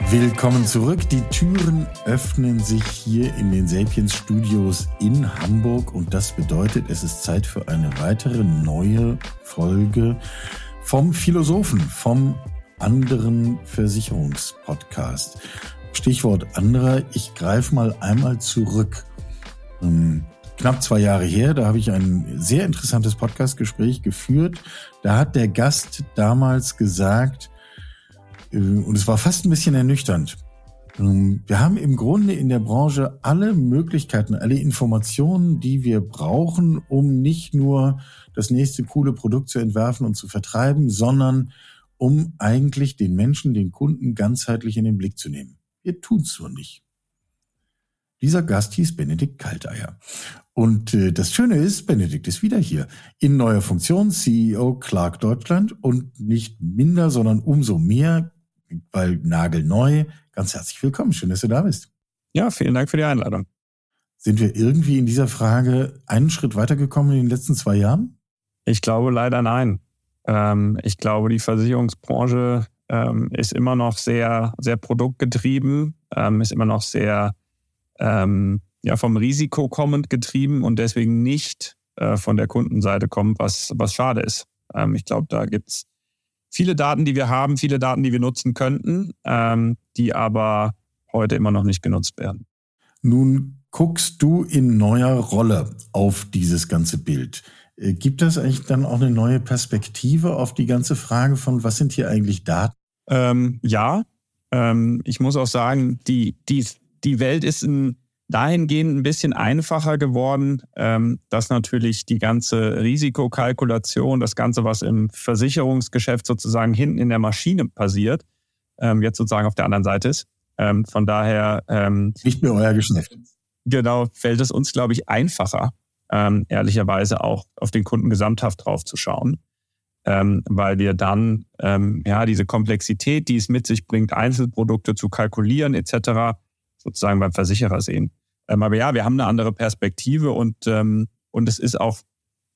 Willkommen zurück. Die Türen öffnen sich hier in den Sapiens Studios in Hamburg und das bedeutet, es ist Zeit für eine weitere neue Folge vom Philosophen, vom anderen Versicherungspodcast. Stichwort anderer. Ich greife mal einmal zurück. Ähm, knapp zwei Jahre her, da habe ich ein sehr interessantes Podcastgespräch geführt. Da hat der Gast damals gesagt, und es war fast ein bisschen ernüchternd. Ähm, wir haben im Grunde in der Branche alle Möglichkeiten, alle Informationen, die wir brauchen, um nicht nur das nächste coole Produkt zu entwerfen und zu vertreiben, sondern um eigentlich den Menschen, den Kunden ganzheitlich in den Blick zu nehmen. Wir tun es so nicht. Dieser Gast hieß Benedikt Kalteier. Und äh, das Schöne ist, Benedikt ist wieder hier. In neuer Funktion, CEO Clark Deutschland und nicht minder, sondern umso mehr weil nagelneu. Ganz herzlich willkommen. Schön, dass du da bist. Ja, vielen Dank für die Einladung. Sind wir irgendwie in dieser Frage einen Schritt weitergekommen in den letzten zwei Jahren? Ich glaube leider nein. Ähm, ich glaube, die Versicherungsbranche ähm, ist immer noch sehr, sehr produktgetrieben, ähm, ist immer noch sehr ja, vom Risiko kommend getrieben und deswegen nicht äh, von der Kundenseite kommt, was, was schade ist. Ich glaube, da gibt es viele Daten, die wir haben, viele Daten, die wir nutzen könnten, ähm, die aber heute immer noch nicht genutzt werden. Nun guckst du in neuer Rolle auf dieses ganze Bild. Äh, gibt das eigentlich dann auch eine neue Perspektive auf die ganze Frage von, was sind hier eigentlich Daten? Ähm, ja, ähm, ich muss auch sagen, die, die, die Welt ist ein dahingehend ein bisschen einfacher geworden, ähm, dass natürlich die ganze Risikokalkulation, das Ganze, was im Versicherungsgeschäft sozusagen hinten in der Maschine passiert, ähm, jetzt sozusagen auf der anderen Seite ist. Ähm, von daher. Nicht mehr euer Geschäft. Genau, fällt es uns, glaube ich, einfacher, ehrlicherweise auch auf den Kunden gesamthaft drauf zu schauen. weil wir dann ja diese Komplexität, die es mit sich bringt, Einzelprodukte zu kalkulieren etc., sozusagen beim Versicherer sehen. Ähm, aber ja, wir haben eine andere Perspektive und, ähm, und es ist auch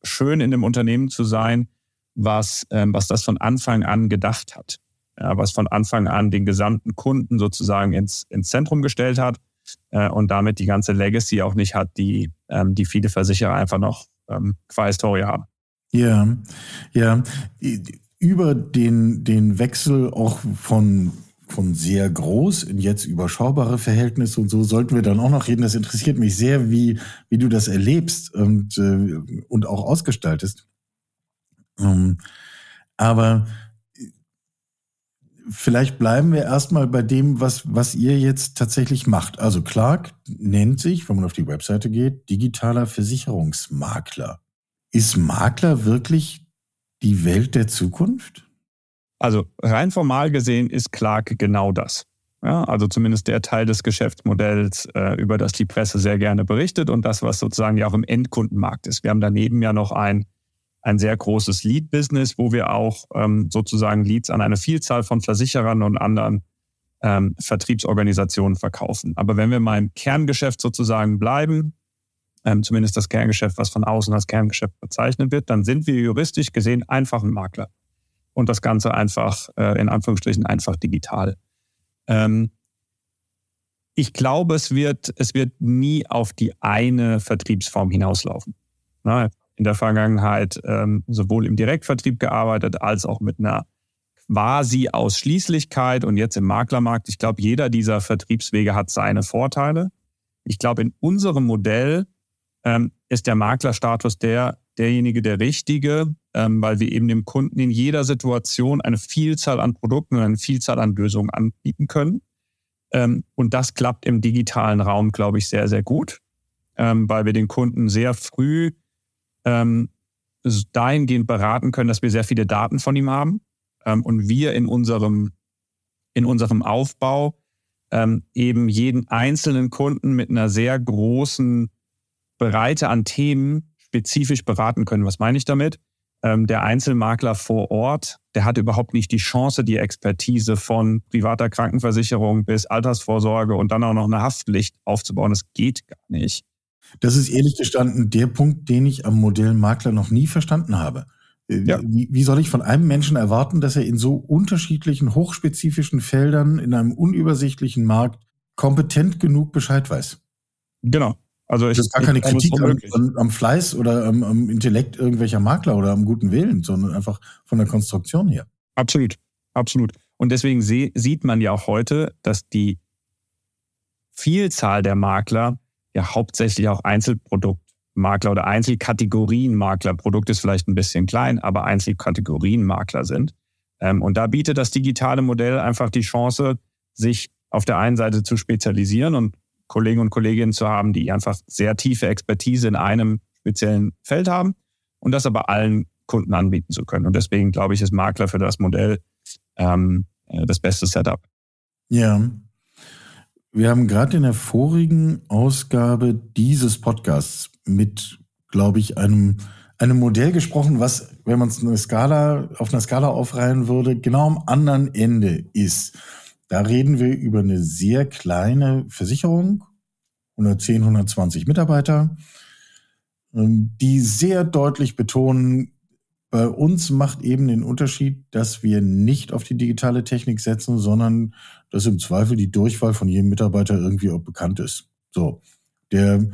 schön, in einem Unternehmen zu sein, was, ähm, was das von Anfang an gedacht hat. Ja, was von Anfang an den gesamten Kunden sozusagen ins, ins Zentrum gestellt hat äh, und damit die ganze Legacy auch nicht hat, die, ähm, die viele Versicherer einfach noch ähm, qua Historie haben. Ja, ja. Über den, den Wechsel auch von von sehr groß in jetzt überschaubare Verhältnisse und so sollten wir dann auch noch reden. Das interessiert mich sehr, wie, wie du das erlebst und, äh, und auch ausgestaltest. Ähm, aber vielleicht bleiben wir erstmal bei dem, was, was ihr jetzt tatsächlich macht. Also Clark nennt sich, wenn man auf die Webseite geht, digitaler Versicherungsmakler. Ist Makler wirklich die Welt der Zukunft? Also rein formal gesehen ist Clark genau das. Ja, also zumindest der Teil des Geschäftsmodells, äh, über das die Presse sehr gerne berichtet und das, was sozusagen ja auch im Endkundenmarkt ist. Wir haben daneben ja noch ein, ein sehr großes Lead-Business, wo wir auch ähm, sozusagen Leads an eine Vielzahl von Versicherern und anderen ähm, Vertriebsorganisationen verkaufen. Aber wenn wir mal im Kerngeschäft sozusagen bleiben, ähm, zumindest das Kerngeschäft, was von außen als Kerngeschäft bezeichnet wird, dann sind wir juristisch gesehen einfach ein Makler und das Ganze einfach, äh, in Anführungsstrichen, einfach digital. Ähm, ich glaube, es wird, es wird nie auf die eine Vertriebsform hinauslaufen. Na, in der Vergangenheit ähm, sowohl im Direktvertrieb gearbeitet als auch mit einer quasi Ausschließlichkeit und jetzt im Maklermarkt. Ich glaube, jeder dieser Vertriebswege hat seine Vorteile. Ich glaube, in unserem Modell ähm, ist der Maklerstatus der, derjenige, der richtige, ähm, weil wir eben dem Kunden in jeder Situation eine Vielzahl an Produkten und eine Vielzahl an Lösungen anbieten können. Ähm, und das klappt im digitalen Raum, glaube ich, sehr, sehr gut, ähm, weil wir den Kunden sehr früh ähm, dahingehend beraten können, dass wir sehr viele Daten von ihm haben ähm, und wir in unserem, in unserem Aufbau ähm, eben jeden einzelnen Kunden mit einer sehr großen Breite an Themen spezifisch beraten können. Was meine ich damit? ähm, der Einzelmakler vor Ort, der hat überhaupt nicht die Chance, die Expertise von privater Krankenversicherung bis Altersvorsorge und dann auch noch eine Haftpflicht aufzubauen. Das geht gar nicht. Das ist ehrlich gestanden der Punkt, den ich am Modell Makler noch nie verstanden habe. Äh, ja. Wie, wie soll ich von einem Menschen erwarten, dass er in so unterschiedlichen, hochspezifischen Feldern in einem unübersichtlichen Markt kompetent genug Bescheid weiß? Genau. Also ich, das ist gar keine Kritik am, am, Fleiß oder am, am, Intellekt irgendwelcher Makler oder am guten Willen, sondern einfach von der Konstruktion her. Absolut, absolut. Und deswegen sieht man ja auch heute, dass die Vielzahl der Makler ja hauptsächlich auch Einzelproduktmakler oder Einzelkategorienmakler, Produkt ist vielleicht ein bisschen klein, aber Einzelkategorienmakler sind. Ähm, und da bietet das digitale Modell einfach die Chance, sich auf der einen Seite zu spezialisieren und Kollegen und Kolleginnen zu haben, die einfach sehr tiefe Expertise in einem speziellen Feld haben und das aber allen Kunden anbieten zu können. Und deswegen glaube ich, ist Makler für das Modell ähm, äh, das beste Setup. Ja. Wir haben gerade in der vorigen Ausgabe dieses Podcasts mit, glaube ich, einem, einem Modell gesprochen, was, wenn man es eine Skala, auf einer Skala aufreihen würde, genau am anderen Ende ist. Da reden wir über eine sehr kleine Versicherung, 110, 120 Mitarbeiter, ähm, die sehr deutlich betonen, bei uns macht eben den Unterschied, dass wir nicht auf die digitale Technik setzen, sondern dass im Zweifel die Durchwahl von jedem Mitarbeiter irgendwie auch bekannt ist. So. Der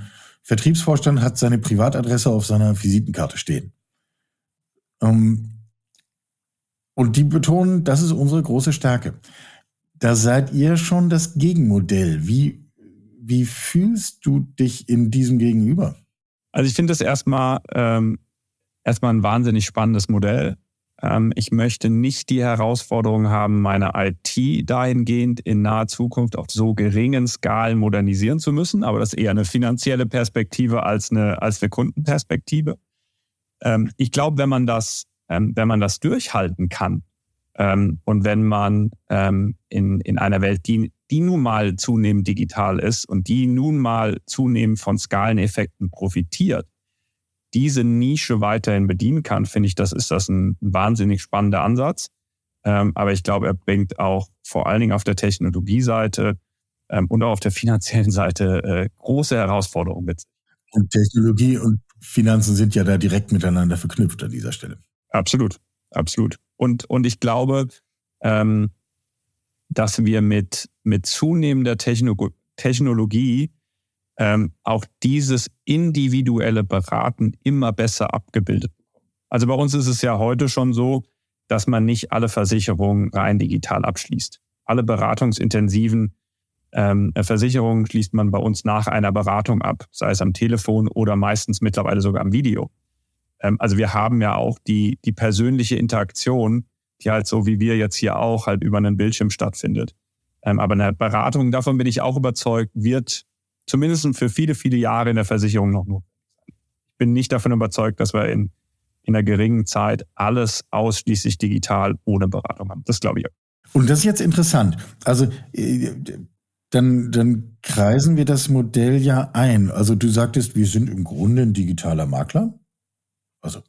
Vertriebsvorstand hat seine Privatadresse auf seiner Visitenkarte stehen. Ähm, und die betonen, das ist unsere große Stärke. Da seid ihr schon das Gegenmodell. Wie, wie fühlst du dich in diesem Gegenüber? Also ich finde das erstmal, ähm, erstmal ein wahnsinnig spannendes Modell. Ähm, ich möchte nicht die Herausforderung haben, meine IT dahingehend in naher Zukunft auf so geringen Skalen modernisieren zu müssen, aber das ist eher eine finanzielle Perspektive als eine, als eine Kundenperspektive. Ähm, ich glaube, wenn man das, ähm, wenn man das durchhalten kann, ähm, und wenn man ähm, in, in einer Welt, die, die nun mal zunehmend digital ist und die nun mal zunehmend von Skaleneffekten profitiert, diese Nische weiterhin bedienen kann, finde ich, das ist das ein, wahnsinnig spannender Ansatz. Ähm, aber ich glaube, er bringt auch vor allen Dingen auf der Technologieseite ähm, und auch auf der finanziellen Seite äh, große Herausforderungen mit. Und Technologie und Finanzen sind ja da direkt miteinander verknüpft an dieser Stelle. Absolut, absolut. Und, und ich glaube, ähm, dass wir mit, mit zunehmender Techno Technologie ähm, auch dieses individuelle Beraten immer besser abgebildet bekommen. Also bei uns ist es ja heute schon so, dass man nicht alle Versicherungen rein digital abschließt. Alle beratungsintensiven ähm, Versicherungen schließt man bei uns nach einer Beratung ab, sei es am Telefon oder meistens mittlerweile sogar am Video. Ähm, also wir haben ja auch die, die persönliche Interaktion, die halt so wie wir jetzt hier auch halt über einen Bildschirm stattfindet. Ähm, aber eine Beratung, davon bin ich auch überzeugt, wird zumindest für viele, viele Jahre in der Versicherung noch notwendig sein. Ich bin nicht davon überzeugt, dass wir in, in einer geringen Zeit alles ausschließlich digital ohne Beratung haben. Das glaube ich auch. Und das ist jetzt interessant. Also äh, dann, dann kreisen wir das Modell ja ein. Also du sagtest, wir sind im Grunde ein digitaler Makler also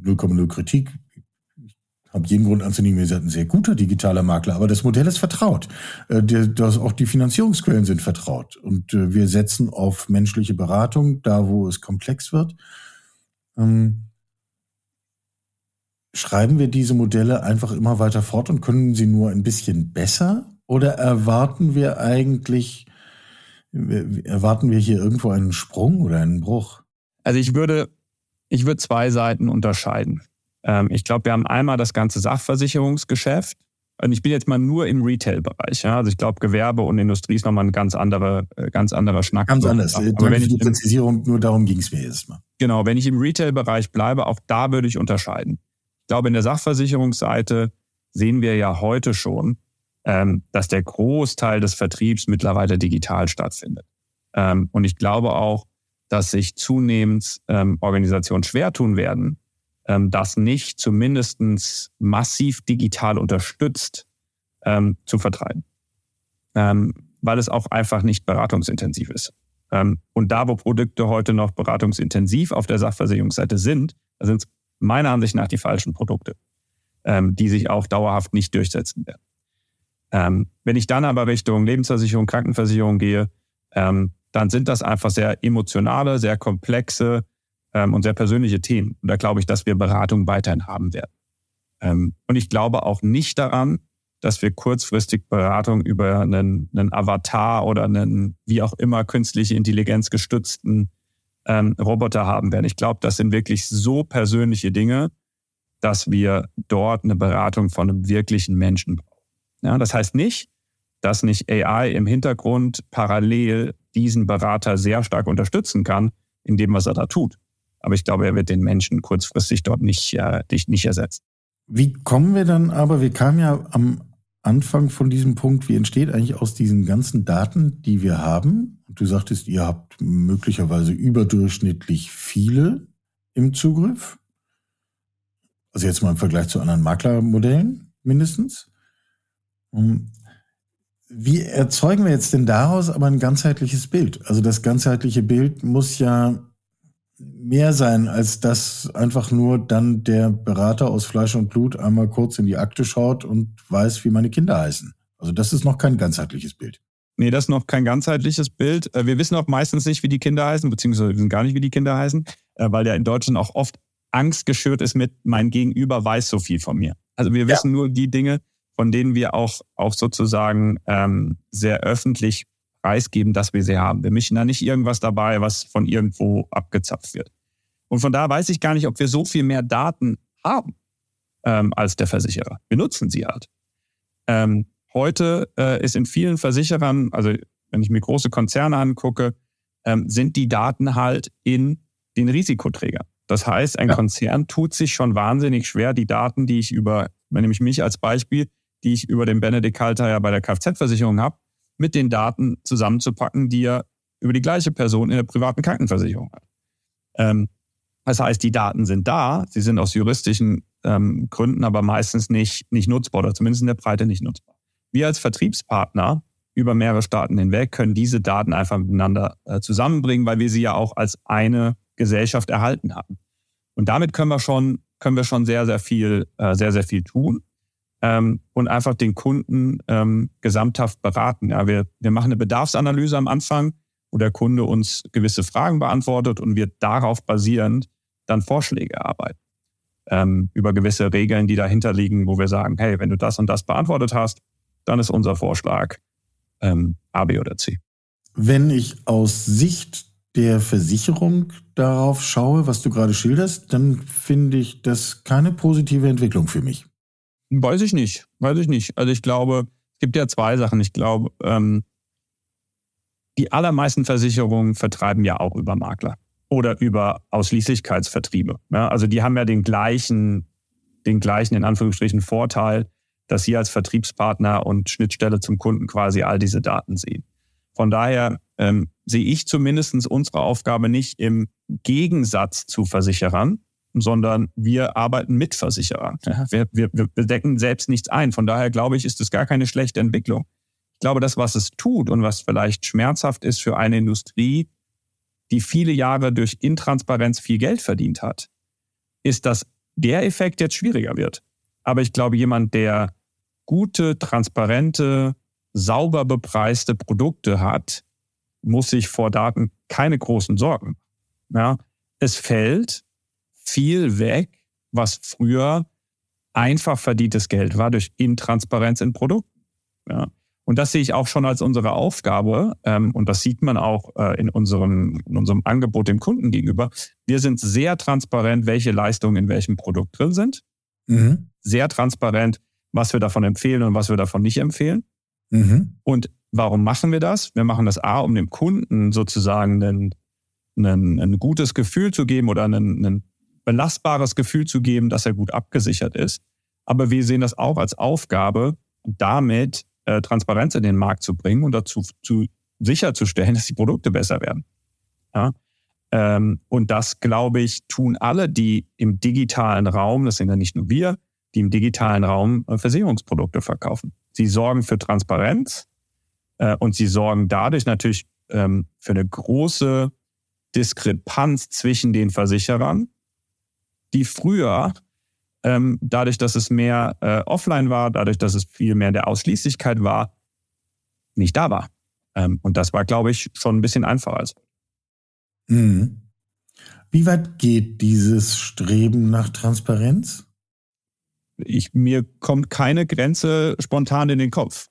0,0 Kritik. Ich habe jeden Grund anzunehmen, wir sind ein sehr guter digitaler Makler, aber das Modell ist vertraut. Äh, das, auch die Finanzierungsquellen sind vertraut. Und äh, wir setzen auf menschliche Beratung, da wo es komplex wird. Ähm, schreiben wir diese Modelle einfach immer weiter fort und können sie nur ein bisschen besser? Oder erwarten wir eigentlich, erwarten wir hier irgendwo einen Sprung oder einen Bruch? Also ich würde ich würde zwei Seiten unterscheiden. Ähm, ich glaube, wir haben einmal das ganze Sachversicherungsgeschäft. Und ich bin jetzt mal nur im Retail-Bereich. Ja? Also ich glaube, Gewerbe und Industrie ist nochmal ein ganz anderer, äh, ganz anderer Schnack. Ganz anders. Aber Danke wenn ich die Präzisierung, nur darum ging es mir jetzt mal. Genau, wenn ich im Retail-Bereich bleibe, auch da würde ich unterscheiden. Ich glaube, in der Sachversicherungsseite sehen wir ja heute schon, ähm, dass der Großteil des Vertriebs mittlerweile digital stattfindet. Ähm, und ich glaube auch, dass sich zunehmend ähm, Organisationen schwer tun werden, ähm, das nicht zumindestens massiv digital unterstützt ähm, zu vertreiben. Ähm, weil es auch einfach nicht beratungsintensiv ist. Ähm, und da, wo Produkte heute noch beratungsintensiv auf der Sachversicherungsseite sind, sind es meiner Ansicht nach die falschen Produkte, ähm, die sich auch dauerhaft nicht durchsetzen werden. Ähm, wenn ich dann aber Richtung Lebensversicherung, Krankenversicherung gehe, ähm, dann sind das einfach sehr emotionale, sehr komplexe ähm, und sehr persönliche Themen. Und da glaube ich, dass wir Beratung weiterhin haben werden. Ähm, und ich glaube auch nicht daran, dass wir kurzfristig Beratung über einen, einen Avatar oder einen wie auch immer künstliche Intelligenz gestützten ähm, Roboter haben werden. Ich glaube, das sind wirklich so persönliche Dinge, dass wir dort eine Beratung von einem wirklichen Menschen brauchen. Ja, das heißt nicht, dass nicht AI im Hintergrund parallel diesen Berater sehr stark unterstützen kann, in dem, was er da tut. Aber ich glaube, er wird den Menschen kurzfristig dort nicht, äh, nicht ersetzen. Wie kommen wir dann aber, wir kamen ja am Anfang von diesem Punkt, wie entsteht eigentlich aus diesen ganzen Daten, die wir haben? Du sagtest, ihr habt möglicherweise überdurchschnittlich viele im Zugriff. Also jetzt mal im Vergleich zu anderen Maklermodellen mindestens. Wie erzeugen wir jetzt denn daraus aber ein ganzheitliches Bild? Also das ganzheitliche Bild muss ja mehr sein, als dass einfach nur dann der Berater aus Fleisch und Blut einmal kurz in die Akte schaut und weiß, wie meine Kinder heißen. Also das ist noch kein ganzheitliches Bild. Nee, das ist noch kein ganzheitliches Bild. Äh, wir wissen auch meistens nicht, wie die Kinder heißen, beziehungsweise wir wissen gar nicht, wie die Kinder heißen, äh, weil der in Deutschland auch oft Angst geschürt ist mit, mein Gegenüber weiß so viel von mir. Also wir wissen ja. nur die Dinge, von denen wir auch, auch sozusagen ähm, sehr öffentlich preisgeben, dass wir sie haben. Wir mischen da nicht irgendwas dabei, was von irgendwo abgezapft wird. Und von da weiß ich gar nicht, ob wir so viel mehr Daten haben ähm, als der Versicherer. Wir nutzen sie halt. Ähm, heute äh, ist in vielen Versicherern, also wenn ich mir große Konzerne angucke, ähm, sind die Daten halt in den Risikoträgern. Das heißt, ein ja. Konzern tut sich schon wahnsinnig schwer, die Daten, die ich über, wenn ich mich als Beispiel, die ich über den Benedikt Halter ja bei der Kfz-Versicherung habe, mit den Daten zusammenzupacken, die er über die gleiche Person in der privaten Krankenversicherung hat. Ähm, das heißt, die Daten sind da, sie sind aus juristischen ähm, Gründen aber meistens nicht, nicht nutzbar oder zumindest in der Breite nicht nutzbar. Wir als Vertriebspartner über mehrere Staaten hinweg können diese Daten einfach miteinander äh, zusammenbringen, weil wir sie ja auch als eine Gesellschaft erhalten haben. Und damit können wir schon, können wir schon sehr, sehr viel, äh, sehr, sehr viel tun ähm, und einfach den Kunden ähm, gesamthaft beraten. Ja, wir, wir machen eine Bedarfsanalyse am Anfang, wo der Kunde uns gewisse Fragen beantwortet und wir darauf basierend dann Vorschläge erarbeiten. Ähm, über gewisse Regeln, die dahinter liegen, wo wir sagen, hey, wenn du das und das beantwortet hast, dann ist unser Vorschlag ähm, A, B oder C. Wenn ich aus Sicht der Versicherung darauf schaue, was du gerade schilderst, dann finde ich das keine positive Entwicklung für mich. Weiß ich nicht. Weiß ich nicht. Also ich glaube, es gibt ja zwei Sachen. Ich glaube, ähm, die allermeisten Versicherungen vertreiben ja auch über Makler oder über Ausschließlichkeitsvertriebe. Ja, also die haben ja den gleichen, den gleichen in Anführungsstrichen Vorteil, dass sie als Vertriebspartner und Schnittstelle zum Kunden quasi all diese Daten sehen. Von daher ähm, sehe ich zumindest unsere Aufgabe nicht im Gegensatz zu Versicherern, sondern wir arbeiten mit Versicherern. Wir, wir, wir decken selbst nichts ein. Von daher glaube ich, ist es gar keine schlechte Entwicklung. Ich glaube, das, was es tut und was vielleicht schmerzhaft ist für eine Industrie, die viele Jahre durch Intransparenz viel Geld verdient hat, ist, dass der Effekt jetzt schwieriger wird. Aber ich glaube, jemand, der gute, transparente, sauber bepreiste Produkte hat, muss sich vor Daten keine großen Sorgen. Ja, es fällt viel weg, was früher einfach verdientes Geld war durch Intransparenz in Produkten. Ja. Und das sehe ich auch schon als unsere Aufgabe. Ähm, und das sieht man auch äh, in, unserem, in unserem Angebot dem Kunden gegenüber. Wir sind sehr transparent, welche Leistungen in welchem Produkt drin sind. Mhm. Sehr transparent, was wir davon empfehlen und was wir davon nicht empfehlen. Mhm. Und warum machen wir das? Wir machen das A, um dem Kunden sozusagen ein, ein, ein gutes Gefühl zu geben oder einen, einen belastbares Gefühl zu geben, dass er gut abgesichert ist. Aber wir sehen das auch als Aufgabe, damit äh, Transparenz in den Markt zu bringen und dazu zu sicherzustellen, dass die Produkte besser werden. Ja? Ähm, und das, glaube ich, tun alle, die im digitalen Raum, das sind ja nicht nur wir, die im digitalen Raum äh, Versicherungsprodukte verkaufen. Sie sorgen für Transparenz äh, und sie sorgen dadurch natürlich ähm, für eine große Diskrepanz zwischen den Versicherern die früher ähm, dadurch, dass es mehr äh, offline war, dadurch, dass es viel mehr der Ausschließlichkeit war, nicht da war. Ähm, und das war, glaube ich, schon ein bisschen einfacher. Als. Mhm. Wie weit geht dieses Streben nach Transparenz? Ich, mir kommt keine Grenze spontan in den Kopf.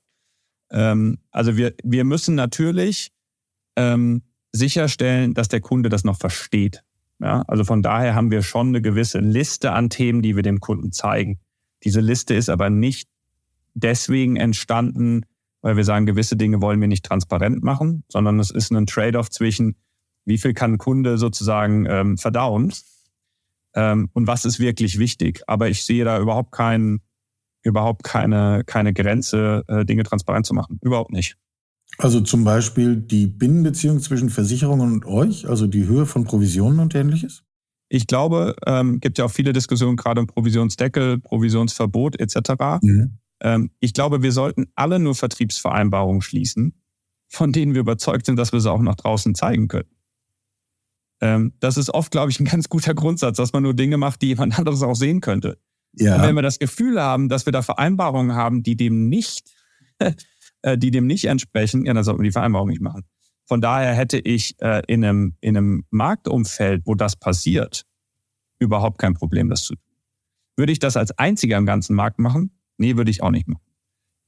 Ähm, also wir, wir müssen natürlich ähm, sicherstellen, dass der Kunde das noch versteht. Ja, also von daher haben wir schon eine gewisse Liste an Themen, die wir dem Kunden zeigen. Diese Liste ist aber nicht deswegen entstanden, weil wir sagen, gewisse Dinge wollen wir nicht transparent machen, sondern es ist ein Trade-off zwischen, wie viel kann ein Kunde sozusagen ähm, verdauen ähm, und was ist wirklich wichtig. Aber ich sehe da überhaupt keinen, überhaupt keine, keine Grenze, äh, Dinge transparent zu machen. Überhaupt nicht. Also zum Beispiel die Binnenbeziehung zwischen Versicherungen und euch, also die Höhe von Provisionen und ähnliches? Ich glaube, ähm, gibt ja auch viele Diskussionen gerade um Provisionsdeckel, Provisionsverbot etc. Mhm. Ähm, ich glaube, wir sollten alle nur Vertriebsvereinbarungen schließen, von denen wir überzeugt sind, dass wir sie auch nach draußen zeigen können. Ähm, das ist oft, glaube ich, ein ganz guter Grundsatz, dass man nur Dinge macht, die jemand anderes auch sehen könnte. Ja. Und wenn wir das Gefühl haben, dass wir da Vereinbarungen haben, die dem nicht, äh, die dem nicht entsprechen, ja, dann sollten wir die Vereinbarung nicht machen. Von daher hätte ich äh, in, einem, in einem Marktumfeld, wo das passiert, überhaupt kein Problem, das zu tun. Würde ich das als einziger im ganzen Markt machen? Nee, würde ich auch nicht machen.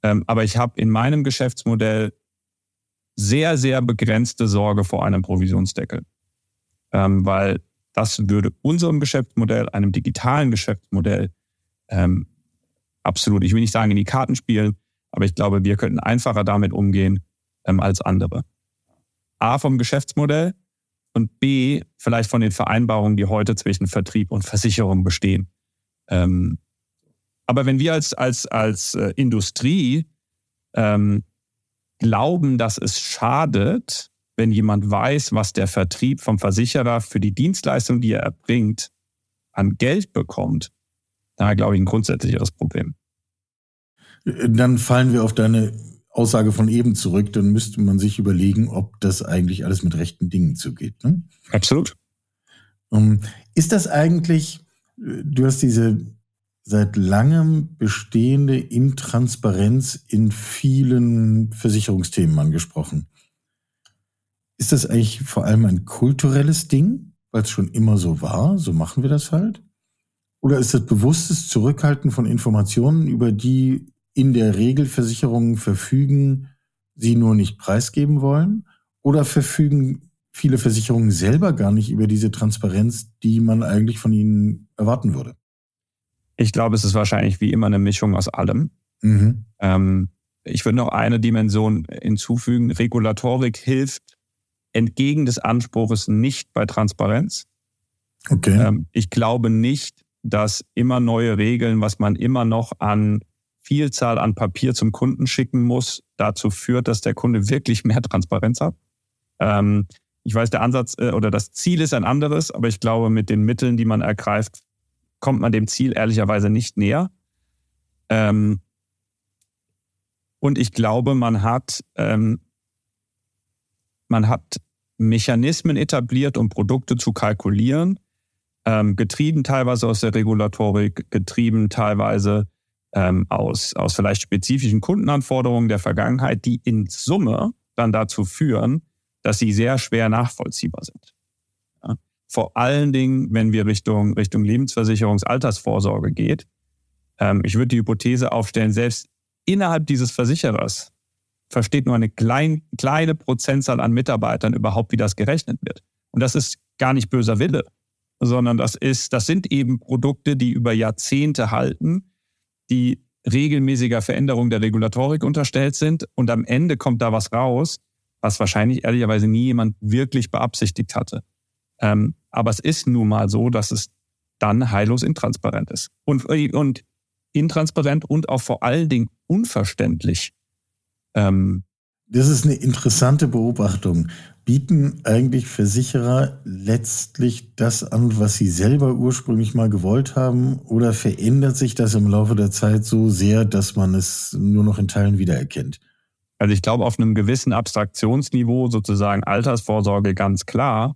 Ähm, aber ich habe in meinem Geschäftsmodell sehr, sehr begrenzte Sorge vor einem Provisionsdeckel. Ähm, weil das würde unserem Geschäftsmodell, einem digitalen Geschäftsmodell, ähm, absolut, ich will nicht sagen, in die Karten spielen, aber ich glaube, wir könnten einfacher damit umgehen ähm, als andere. A vom Geschäftsmodell und B vielleicht von den Vereinbarungen, die heute zwischen Vertrieb und Versicherung bestehen. Ähm, aber wenn wir als, als, als äh, Industrie ähm, glauben, dass es schadet, wenn jemand weiß, was der Vertrieb vom Versicherer für die Dienstleistung, die er erbringt, an Geld bekommt, da glaube ich ein grundsätzlicheres Problem. Dann fallen wir auf deine Aussage von eben zurück. Dann müsste man sich überlegen, ob das eigentlich alles mit rechten Dingen zugeht. Ne? Absolut. Ähm, ist das eigentlich, du hast diese seit langem bestehende Intransparenz in vielen Versicherungsthemen angesprochen. Ist das eigentlich vor allem ein kulturelles Ding, weil es schon immer so war, so machen wir das halt? Oder ist das bewusstes Zurückhalten von Informationen, über die in der Regel Versicherungen verfügen, sie nur nicht preisgeben wollen? Oder verfügen viele Versicherungen selber gar nicht über diese Transparenz, die man eigentlich von ihnen erwarten würde? Ich glaube, es ist wahrscheinlich wie immer eine Mischung aus allem. Mhm. Ähm, ich würde noch eine Dimension hinzufügen. Regulatorik hilft entgegen des Anspruchs nicht bei Transparenz. Okay. Ähm, ich glaube nicht, dass immer neue Regeln, was man immer noch an Vielzahl an Papier zum Kunden schicken muss, dazu führt, dass der Kunde wirklich mehr Transparenz hat. Ähm, ich weiß, der Ansatz äh, oder das Ziel ist ein anderes, aber ich glaube, mit den Mitteln, die man ergreift, kommt man dem Ziel ehrlicherweise nicht näher. Ähm, und ich glaube, man hat, ähm, man hat Mechanismen etabliert, um Produkte zu kalkulieren, ähm, getrieben teilweise aus der Regulatorik, getrieben teilweise ähm, aus, aus vielleicht spezifischen Kundenanforderungen der Vergangenheit, die in Summe dann dazu führen, dass sie sehr schwer nachvollziehbar sind. Vor allen Dingen, wenn wir Richtung, Richtung Lebensversicherungsaltersvorsorge geht. Ähm, ich würde die Hypothese aufstellen, selbst innerhalb dieses Versicherers versteht nur eine klein, kleine Prozentzahl an Mitarbeitern überhaupt, wie das gerechnet wird. Und das ist gar nicht böser Wille, sondern das ist, das sind eben Produkte, die über Jahrzehnte halten, die regelmäßiger Veränderung der Regulatorik unterstellt sind und am Ende kommt da was raus, was wahrscheinlich ehrlicherweise nie jemand wirklich beabsichtigt hatte. Ähm, aber es ist nun mal so, dass es dann heillos intransparent ist. Und, und intransparent und auch vor allen Dingen unverständlich. Ähm, das ist eine interessante Beobachtung. Bieten eigentlich Versicherer letztlich das an, was sie selber ursprünglich mal gewollt haben? Oder verändert sich das im Laufe der Zeit so sehr, dass man es nur noch in Teilen wiedererkennt? Also ich glaube, auf einem gewissen Abstraktionsniveau sozusagen Altersvorsorge ganz klar.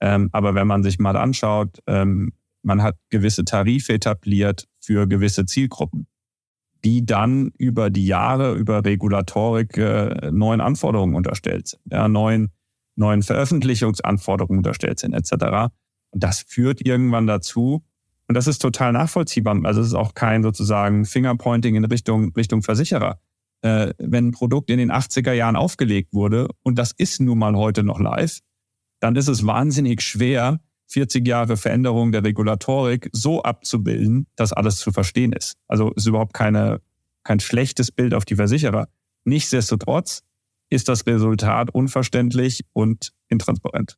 Ähm, aber wenn man sich mal anschaut, ähm, man hat gewisse Tarife etabliert für gewisse Zielgruppen, die dann über die Jahre, über Regulatorik äh, neuen Anforderungen unterstellt sind, ja, neuen, neuen Veröffentlichungsanforderungen unterstellt sind, etc. Und das führt irgendwann dazu, und das ist total nachvollziehbar. Also es ist auch kein sozusagen Fingerpointing in Richtung, Richtung Versicherer. Äh, wenn ein Produkt in den 80er Jahren aufgelegt wurde und das ist nun mal heute noch live, dann ist es wahnsinnig schwer, 40 Jahre Veränderung der Regulatorik so abzubilden, dass alles zu verstehen ist. Also ist überhaupt keine, kein schlechtes Bild auf die Versicherer. Nichtsdestotrotz ist das Resultat unverständlich und intransparent.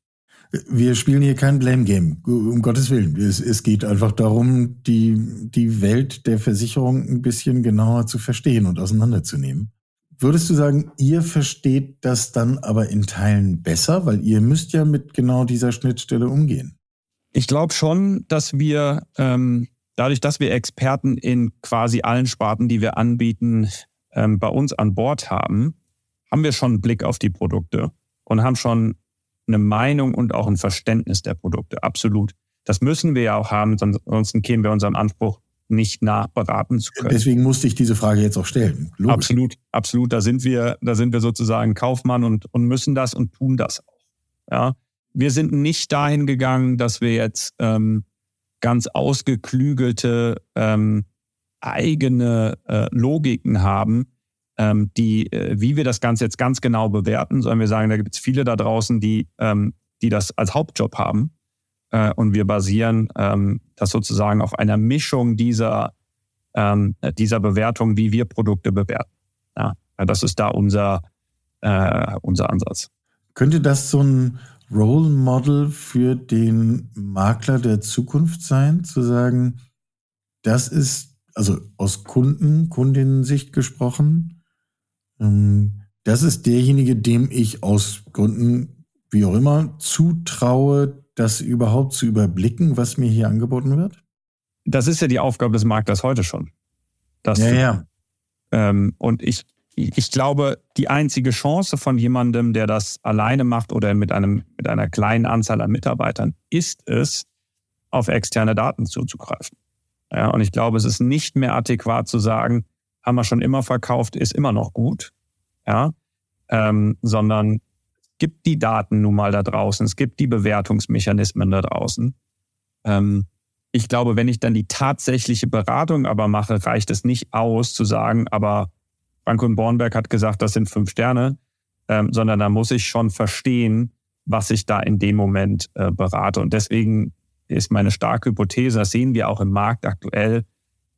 Wir spielen hier kein Blame Game, um Gottes Willen. Es, es, geht einfach darum, die, die Welt der Versicherung ein bisschen genauer zu verstehen und auseinanderzunehmen. Würdest du sagen, ihr versteht das dann aber in Teilen besser, weil ihr müsst ja mit genau dieser Schnittstelle umgehen? Ich glaube schon, dass wir ähm, dadurch, dass wir Experten in quasi allen Sparten, die wir anbieten, ähm, bei uns an Bord haben, haben wir schon einen Blick auf die Produkte und haben schon eine Meinung und auch ein Verständnis der Produkte. Absolut. Das müssen wir ja auch haben, ansonsten kämen wir unserem Anspruch nicht nachberaten zu können. Deswegen musste ich diese Frage jetzt auch stellen. Logisch. Absolut, absolut. Da sind wir, da sind wir sozusagen Kaufmann und, und müssen das und tun das auch. Ja. Wir sind nicht dahin gegangen, dass wir jetzt ähm, ganz ausgeklügelte ähm, eigene äh, Logiken haben, ähm, die, äh, wie wir das Ganze jetzt ganz genau bewerten, sondern wir sagen, da gibt es viele da draußen, die, ähm, die das als Hauptjob haben. Äh, und wir basieren ähm, das sozusagen auf einer Mischung dieser, ähm, dieser Bewertung, wie wir Produkte bewerten. Ja, das ist da unser, äh, unser Ansatz. Könnte das so ein Role Model für den Makler der Zukunft sein, zu sagen, das ist, also aus Kunden, Kundinnen-Sicht gesprochen, ähm, das ist derjenige, dem ich aus Gründen, wie auch immer, zutraue, das überhaupt zu überblicken, was mir hier angeboten wird? Das ist ja die Aufgabe des Maklers heute schon. Ja, ja. Ähm, und ich, ich glaube, die einzige Chance von jemandem, der das alleine macht oder mit, einem, mit einer kleinen Anzahl an Mitarbeitern, ist es, auf externe Daten zuzugreifen. Ja, und ich glaube, es ist nicht mehr adäquat zu sagen, haben wir schon immer verkauft, ist immer noch gut. Ja, ähm, sondern es gibt die Daten nun mal da draußen, es gibt die Bewertungsmechanismen da draußen. Ähm, ich glaube, wenn ich dann die tatsächliche Beratung aber mache, reicht es nicht aus zu sagen, aber Frank und Bornberg hat gesagt, das sind fünf Sterne, ähm, sondern da muss ich schon verstehen, was ich da in dem Moment äh, berate. Und deswegen ist meine starke Hypothese, das sehen wir auch im Markt aktuell,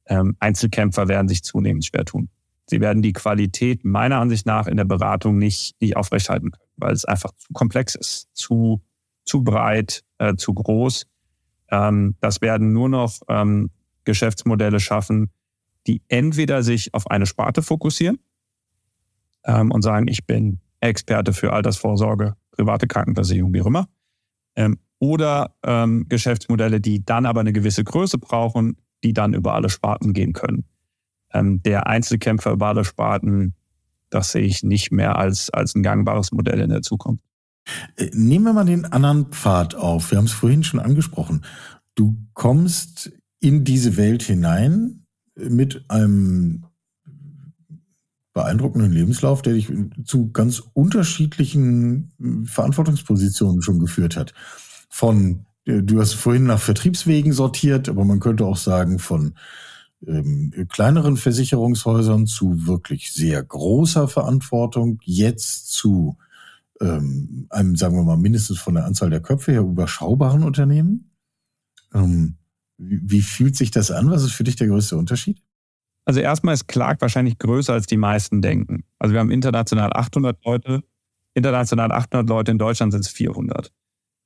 ähm, Einzelkämpfer werden sich zunehmend schwer tun. Sie werden die Qualität meiner Ansicht nach in der Beratung nicht, nicht aufrechthalten können, weil es einfach zu komplex ist, zu, zu breit, äh, zu groß. Ähm, das werden nur noch ähm, Geschäftsmodelle schaffen, die entweder sich auf eine Sparte fokussieren ähm, und sagen, ich bin Experte für Altersvorsorge, private Krankenversicherung, wie auch immer, ähm, oder ähm, Geschäftsmodelle, die dann aber eine gewisse Größe brauchen, die dann über alle Sparten gehen können. Ähm, der Einzelkämpfer über alle Sparten, das sehe ich nicht mehr als, als ein gangbares Modell in der Zukunft. Äh, nehmen wir mal den anderen Pfad auf. Wir haben es vorhin schon angesprochen. Du kommst in diese Welt hinein mit einem beeindruckenden Lebenslauf, der dich zu ganz unterschiedlichen Verantwortungspositionen schon geführt hat. Von äh, du hast vorhin nach Vertriebswegen sortiert, aber man könnte auch sagen von ähm, kleineren Versicherungshäusern zu wirklich sehr großer Verantwortung, jetzt zu ähm, einem, sagen wir mal, mindestens von der Anzahl der Köpfe her überschaubaren Unternehmen. Ähm, wie, fühlt sich das an? Was ist für dich der größte Unterschied? Also erstmal ist Clark wahrscheinlich größer, als die meisten denken. Also wir haben international 800 Leute, international 800 Leute, in Deutschland sind es 400.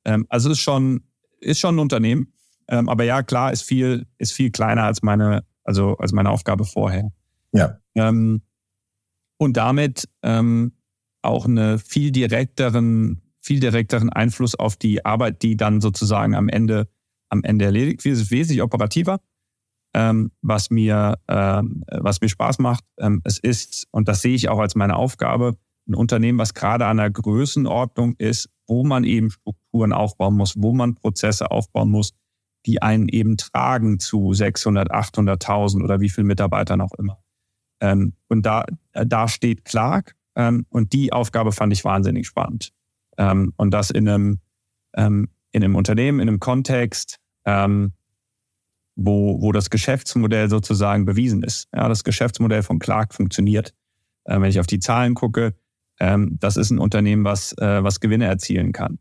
Ähm, also es ist schon ist schon ein Unternehmen. Ähm, aber ja, klar, ist viel, ist viel kleiner als meine, also als meine Aufgabe vorher. Ja. Ähm, und damit ähm, auch eine viel direkteren, viel direkteren Einfluss auf die Arbeit, die dann sozusagen am Ende, am Ende erledigt. Es ist wesentlich operativer, ähm, was mir, ähm, was mir Spaß macht. Ähm, es ist, und das sehe ich auch als meine Aufgabe, ein Unternehmen, was gerade an der Größenordnung ist, wo man eben Strukturen aufbauen muss, wo man Prozesse aufbauen muss, die einen eben tragen zu 600, 800.000 oder wie viel Mitarbeitern auch immer. Ähm, und da, da steht Clark ähm, und die Aufgabe fand ich wahnsinnig spannend. Ähm, und das in einem, in einem Unternehmen, in einem Kontext, ähm, wo, wo das Geschäftsmodell sozusagen bewiesen ist. Ja, das Geschäftsmodell von Clark funktioniert. Äh, wenn ich auf die Zahlen gucke, ähm, das ist ein Unternehmen, was, äh, was Gewinne erzielen kann.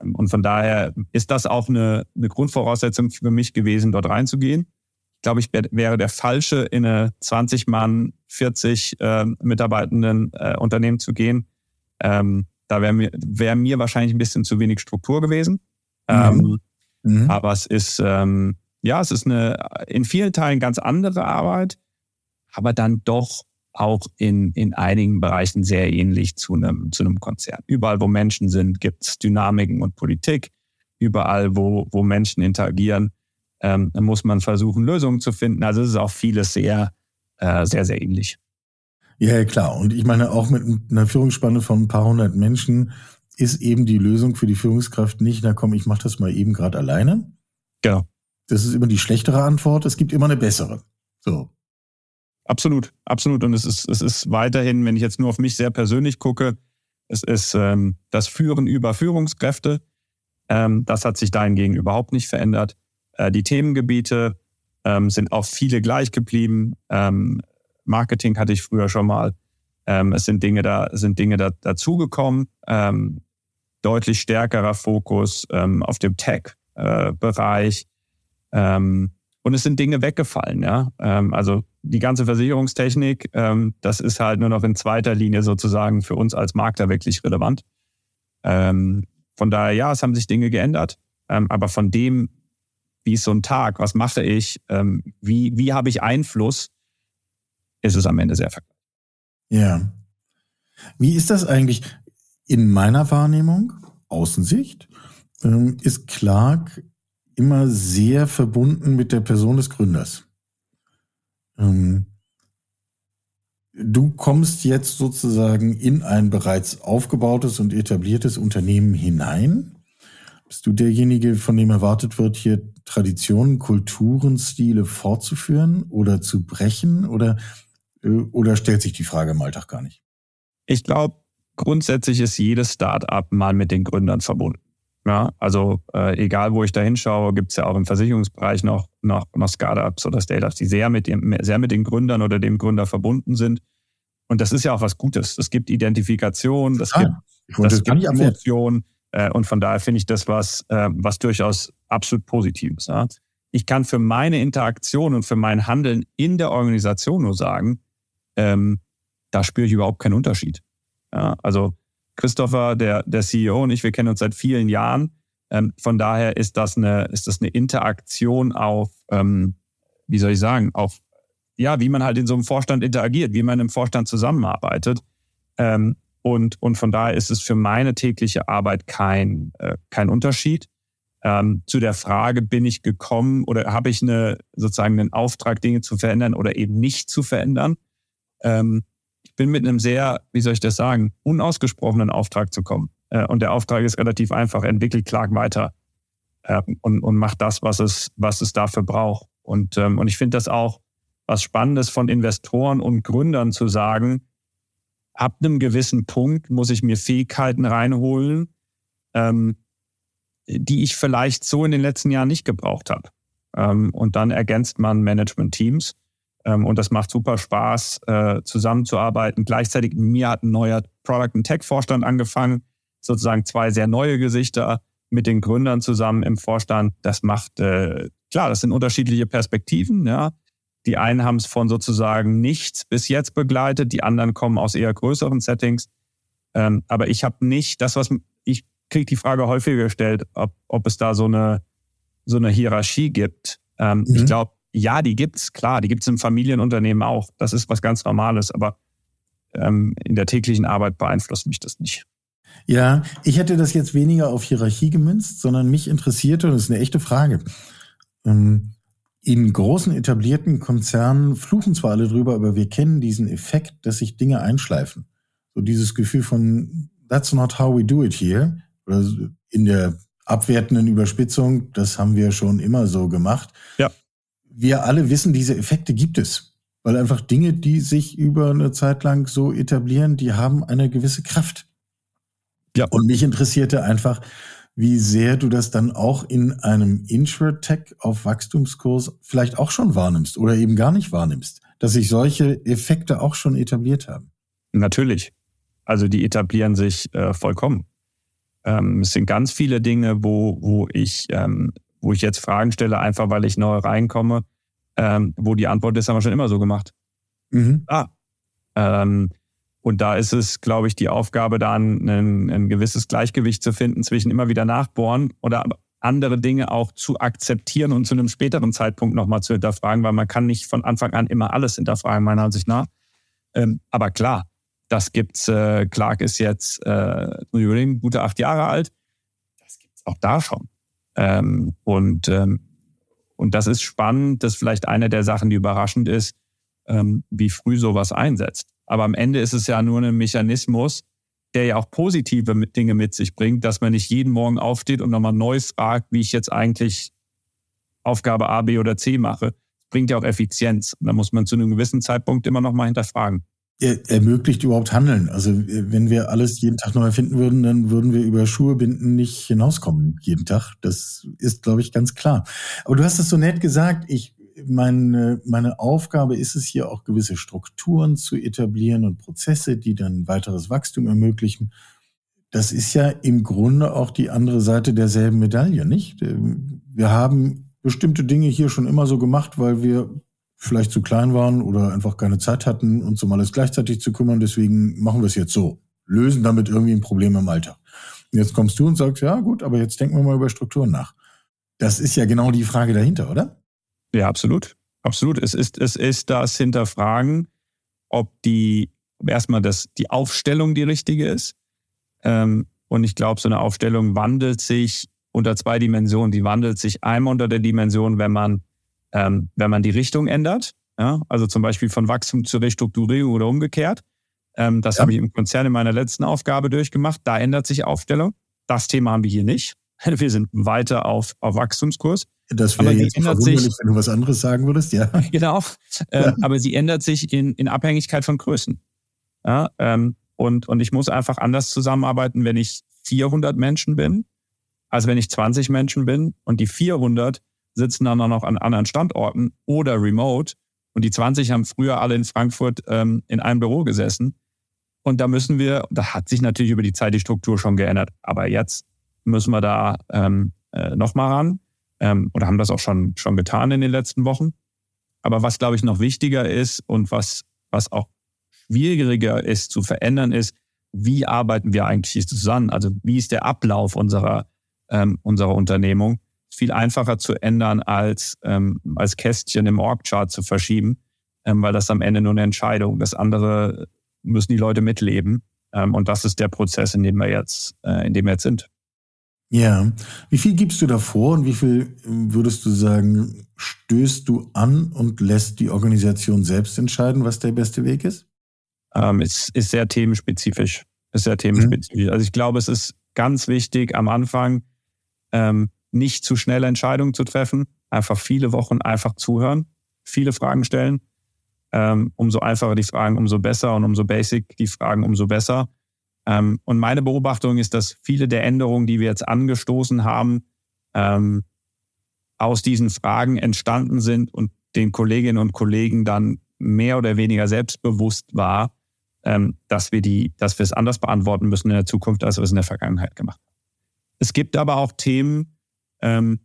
Ähm, und von daher ist das auch eine, eine Grundvoraussetzung für mich gewesen, dort reinzugehen. Ich glaube, ich wäre der Falsche, in eine 20 Mann, 40 äh, Mitarbeitenden äh, Unternehmen zu gehen. Ähm, da wäre mir, wär mir wahrscheinlich ein bisschen zu wenig Struktur gewesen. Mhm. Ähm, mhm. Aber es ist, ähm, ja, es ist eine in vielen Teilen ganz andere Arbeit, aber dann doch auch in, in einigen Bereichen sehr ähnlich zu einem, zu einem Konzern. Überall, wo Menschen sind, gibt es Dynamiken und Politik. Überall, wo, wo Menschen interagieren, ähm, muss man versuchen, Lösungen zu finden. Also es ist auch vieles sehr, äh, sehr, sehr ähnlich. Ja, klar. Und ich meine, auch mit einer Führungsspanne von ein paar hundert Menschen ist eben die Lösung für die Führungskraft nicht, na komm, ich mache das mal eben gerade alleine. Genau. Das ist immer die schlechtere Antwort. Es gibt immer eine bessere. So. Absolut, absolut. Und es ist, es ist weiterhin, wenn ich jetzt nur auf mich sehr persönlich gucke, es ist ähm, das Führen über Führungskräfte. Ähm, das hat sich dahingegen überhaupt nicht verändert. Äh, die Themengebiete ähm, sind auch viele gleich geblieben. Ähm, Marketing hatte ich früher schon mal. Ähm, es sind Dinge da, sind Dinge da, dazugekommen. Ähm, deutlich stärkerer Fokus ähm, auf dem Tech-Bereich. Äh, und es sind Dinge weggefallen, ja. Ähm, also die ganze Versicherungstechnik, ähm, das ist halt nur noch in zweiter Linie sozusagen für uns als Makler wirklich relevant. Ähm, von daher, ja, es haben sich Dinge geändert. Ähm, aber von dem, wie ist so ein Tag, was mache ich, ähm, wie, wie habe ich Einfluss, ist es am Ende sehr vergleichbar. Ja. Wie ist das eigentlich in meiner Wahrnehmung, Außensicht? Ähm, ist Clark immer sehr verbunden mit der Person des Gründers. Ähm, du kommst jetzt sozusagen in ein bereits aufgebautes und etabliertes Unternehmen hinein. Bist du derjenige, von dem erwartet wird, hier Traditionen, Kulturen, Stile fortzuführen oder zu brechen? Oder, oder stellt sich die Frage im Alltag gar nicht? Ich glaube, grundsätzlich ist jedes Start-up mal mit den Gründern verbunden. Ja, also äh, egal, wo ich da hinschaue, gibt es ja auch im Versicherungsbereich noch, noch, noch Startups oder Startups, die sehr mit, dem, sehr mit den Gründern oder dem Gründer verbunden sind. Und das ist ja auch was Gutes. Es gibt Identifikation, das ah, gibt, das gibt Emotion. Äh, und von daher finde ich das was, äh, was durchaus absolut Positives. Ja. Ich kann für meine Interaktion und für mein Handeln in der Organisation nur sagen, ähm, da spüre ich überhaupt keinen Unterschied. Ja, also Christopher, der, der CEO und ich, wir kennen uns seit vielen Jahren. Ähm, von daher ist das eine, ist das eine Interaktion auf, ähm, wie soll ich sagen, auf, ja, wie man halt in so einem Vorstand interagiert, wie man im Vorstand zusammenarbeitet. Ähm, und, und von daher ist es für meine tägliche Arbeit kein, äh, kein Unterschied. Ähm, zu der Frage, bin ich gekommen oder habe ich eine, sozusagen einen Auftrag, Dinge zu verändern oder eben nicht zu verändern? Ähm, ich bin mit einem sehr, wie soll ich das sagen, unausgesprochenen Auftrag zu kommen. Äh, und der Auftrag ist relativ einfach. Entwickelt Clark weiter äh, und, und macht das, was es, was es dafür braucht. Und, ähm, und ich finde das auch was Spannendes von Investoren und Gründern zu sagen, ab einem gewissen Punkt muss ich mir Fähigkeiten reinholen, ähm, die ich vielleicht so in den letzten Jahren nicht gebraucht habe. Ähm, und dann ergänzt man Management-Teams. Ähm, und das macht super Spaß, äh, zusammenzuarbeiten. Gleichzeitig mir hat ein neuer Product and Tech Vorstand angefangen, sozusagen zwei sehr neue Gesichter mit den Gründern zusammen im Vorstand. Das macht, äh, klar, das sind unterschiedliche Perspektiven, ja. Die einen haben es von sozusagen nichts bis jetzt begleitet, die anderen kommen aus eher größeren Settings. Ähm, aber ich habe nicht das, was ich kriege die Frage häufiger gestellt, ob, ob es da so eine so eine Hierarchie gibt. Ähm, mhm. Ich glaube, ja, die gibt's, klar, die gibt's im Familienunternehmen auch. Das ist was ganz Normales, aber ähm, in der täglichen Arbeit beeinflusst mich das nicht. Ja, ich hätte das jetzt weniger auf Hierarchie gemünzt, sondern mich interessierte, und das ist eine echte Frage. Ähm, in großen etablierten Konzernen fluchen zwar alle drüber, aber wir kennen diesen Effekt, dass sich Dinge einschleifen. So dieses Gefühl von, that's not how we do it here. Oder in der abwertenden Überspitzung, das haben wir schon immer so gemacht. Ja wir alle wissen, diese Effekte gibt es. Weil einfach Dinge, die sich über eine Zeit lang so etablieren, die haben eine gewisse Kraft. Ja. Und mich interessierte einfach, wie sehr du das dann auch in einem Insurtech auf Wachstumskurs vielleicht auch schon wahrnimmst oder eben gar nicht wahrnimmst, dass sich solche Effekte auch schon etabliert haben. Natürlich. Also die etablieren sich äh, vollkommen. Ähm, es sind ganz viele Dinge, wo, wo ich, ähm, wo ich jetzt Fragen stelle, einfach weil ich neu reinkomme, ähm, wo die Antwort ist, haben wir schon immer so gemacht. Mhm. Ah. Ähm, und da ist es, glaube ich, die Aufgabe, da ein, ein, ein gewisses Gleichgewicht zu finden zwischen immer wieder nachbohren oder andere Dinge auch zu akzeptieren und zu einem späteren Zeitpunkt nochmal zu hinterfragen, weil man kann nicht von Anfang an immer alles hinterfragen, meiner Ansicht nach. Ähm, aber klar, das gibt's. Äh, Clark ist jetzt äh, gute acht Jahre alt. Das gibt's auch da schon. Ähm, und ähm, und das ist spannend. Das ist vielleicht eine der Sachen, die überraschend ist, ähm, wie früh sowas einsetzt. Aber am Ende ist es ja nur ein Mechanismus, der ja auch positive Dinge mit sich bringt, dass man nicht jeden Morgen aufsteht und nochmal neu fragt, wie ich jetzt eigentlich Aufgabe A, B oder C mache. Das bringt ja auch Effizienz. Und da muss man zu einem gewissen Zeitpunkt immer nochmal hinterfragen. Er ermöglicht überhaupt Handeln. Also wenn wir alles jeden Tag neu erfinden würden, dann würden wir über Schuhe binden nicht hinauskommen jeden Tag. Das ist, glaube ich, ganz klar. Aber du hast es so nett gesagt. Ich meine, meine Aufgabe ist es hier auch gewisse Strukturen zu etablieren und Prozesse, die dann weiteres Wachstum ermöglichen. Das ist ja im Grunde auch die andere Seite derselben Medaille, nicht? Wir haben bestimmte Dinge hier schon immer so gemacht, weil wir vielleicht zu klein waren oder einfach keine Zeit hatten, uns um alles gleichzeitig zu kümmern. Deswegen machen wir es jetzt so. Lösen damit irgendwie ein Problem im Alltag. Und jetzt kommst du und sagst, ja gut, aber jetzt denken wir mal über Strukturen nach. Das ist ja genau die Frage dahinter, oder? Ja, absolut. Absolut. Es ist, es ist das Hinterfragen, ob die, erstmal das, die Aufstellung die richtige ist. Ähm, und ich glaube, so eine Aufstellung wandelt sich unter zwei Dimensionen. Die wandelt sich einmal unter der Dimension, wenn man, ähm, wenn man die Richtung ändert. Ja? Also zum Beispiel von Wachstum zur Restrukturierung oder umgekehrt. Ähm, das ja. habe ich im Konzern in meiner letzten Aufgabe durchgemacht. Da ändert sich Aufstellung. Das Thema haben wir hier nicht. Wir sind weiter auf, auf Wachstumskurs. Das wäre jetzt verwunderlich, sich, wenn du was anderes sagen würdest, ja. Genau. Äh, aber sie ändert sich in, in Abhängigkeit von Größen. Ja, ähm, und, und ich muss einfach anders zusammenarbeiten, wenn ich 400 Menschen bin, als wenn ich 20 Menschen bin. Und die 400 sitzen dann auch noch an anderen Standorten oder remote. Und die 20 haben früher alle in Frankfurt ähm, in einem Büro gesessen. Und da müssen wir, da hat sich natürlich über die Zeit die Struktur schon geändert. Aber jetzt müssen wir da ähm, äh, nochmal ran ähm, oder haben das auch schon, schon getan in den letzten Wochen. Aber was, glaube ich, noch wichtiger ist und was, was auch schwieriger ist zu verändern, ist, wie arbeiten wir eigentlich zusammen? Also wie ist der Ablauf unserer, ähm, unserer Unternehmung? Viel einfacher zu ändern, als, ähm, als Kästchen im Org-Chart zu verschieben, ähm, weil das am Ende nur eine Entscheidung. Das andere müssen die Leute mitleben. Ähm, und das ist der Prozess, in dem wir jetzt, äh, in dem wir jetzt sind. Ja. Wie viel gibst du davor und wie viel würdest du sagen, stößt du an und lässt die Organisation selbst entscheiden, was der beste Weg ist? Ähm, es ist sehr themenspezifisch. Ist sehr themenspezifisch. Mhm. Also ich glaube, es ist ganz wichtig am Anfang, ähm, nicht zu schnell Entscheidungen zu treffen. Einfach viele Wochen einfach zuhören, viele Fragen stellen. Ähm, umso einfacher die Fragen, umso besser und umso basic die Fragen, umso besser. Ähm, und meine Beobachtung ist, dass viele der Änderungen, die wir jetzt angestoßen haben, ähm, aus diesen Fragen entstanden sind und den Kolleginnen und Kollegen dann mehr oder weniger selbstbewusst war, ähm, dass wir die, dass wir es anders beantworten müssen in der Zukunft, als wir es in der Vergangenheit gemacht haben. Es gibt aber auch Themen, ähm,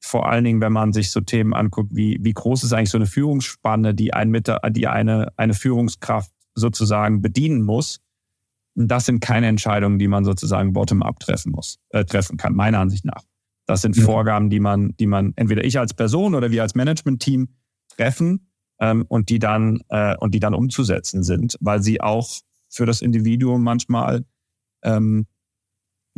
vor allen Dingen, wenn man sich so Themen anguckt, wie, wie groß ist eigentlich so eine Führungsspanne, die, ein, die eine, eine Führungskraft sozusagen bedienen muss, das sind keine Entscheidungen, die man sozusagen bottom-up treffen muss, äh, treffen kann, meiner Ansicht nach. Das sind. Vorgaben, die man, die man entweder ich als Person oder wir als Management-Team treffen ähm, und die dann äh, und die dann umzusetzen sind, weil sie auch für das Individuum manchmal ähm,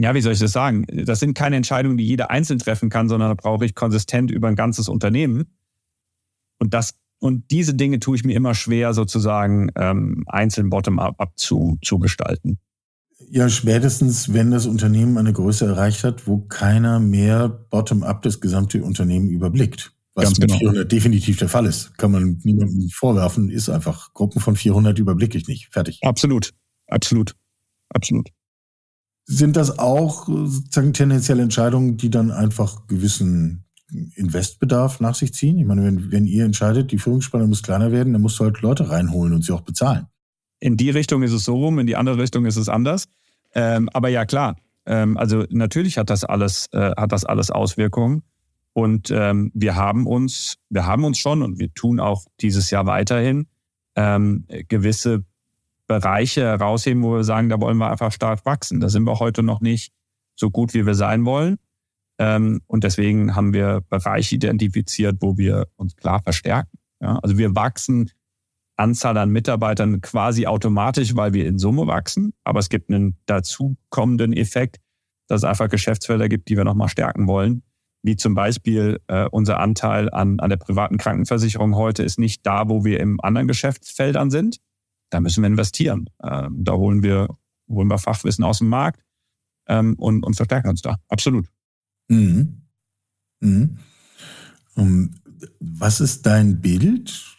ja, wie soll ich das sagen? Das sind keine Entscheidungen, die jeder einzeln treffen kann, sondern da brauche ich konsistent über ein ganzes Unternehmen. Und das und diese Dinge tue ich mir immer schwer, sozusagen ähm, einzeln bottom-up zu, zu gestalten. Ja, spätestens, wenn das Unternehmen eine Größe erreicht hat, wo keiner mehr bottom-up das gesamte Unternehmen überblickt. Was Ganz mit genau. 400 definitiv der Fall ist. Kann man niemandem vorwerfen, ist einfach. Gruppen von 400 überblicke ich nicht. Fertig. Absolut. Absolut. Absolut. Sind das auch sozusagen tendenzielle Entscheidungen, die dann einfach gewissen Investbedarf nach sich ziehen? Ich meine, wenn, wenn ihr entscheidet, die Führungsspanne muss kleiner werden, dann musst du halt Leute reinholen und sie auch bezahlen. In die Richtung ist es so rum, in die andere Richtung ist es anders. Ähm, aber ja, klar. Ähm, also natürlich hat das alles, äh, hat das alles Auswirkungen. Und ähm, wir haben uns, wir haben uns schon und wir tun auch dieses Jahr weiterhin ähm, gewisse Bereiche herausheben, wo wir sagen, da wollen wir einfach stark wachsen. Da sind wir heute noch nicht so gut, wie wir sein wollen. Ähm, und deswegen haben wir Bereiche identifiziert, wo wir uns klar verstärken. Also wir wachsen Anzahl an Mitarbeitern quasi automatisch, weil wir in Summe wachsen. Aber es gibt einen dazukommenden Effekt, dass es einfach Geschäftsfelder gibt, die wir nochmal stärken wollen wie zum Beispiel äh, unser Anteil an, an der privaten Krankenversicherung heute ist nicht da, wo wir im anderen Geschäftsfeldern sind. Da müssen wir investieren. Ähm, da holen wir, holen wir Fachwissen aus dem Markt ähm, und, und verstärken uns da. Absolut. Mhm. Mhm. Um, ähm, was ist dein Bild?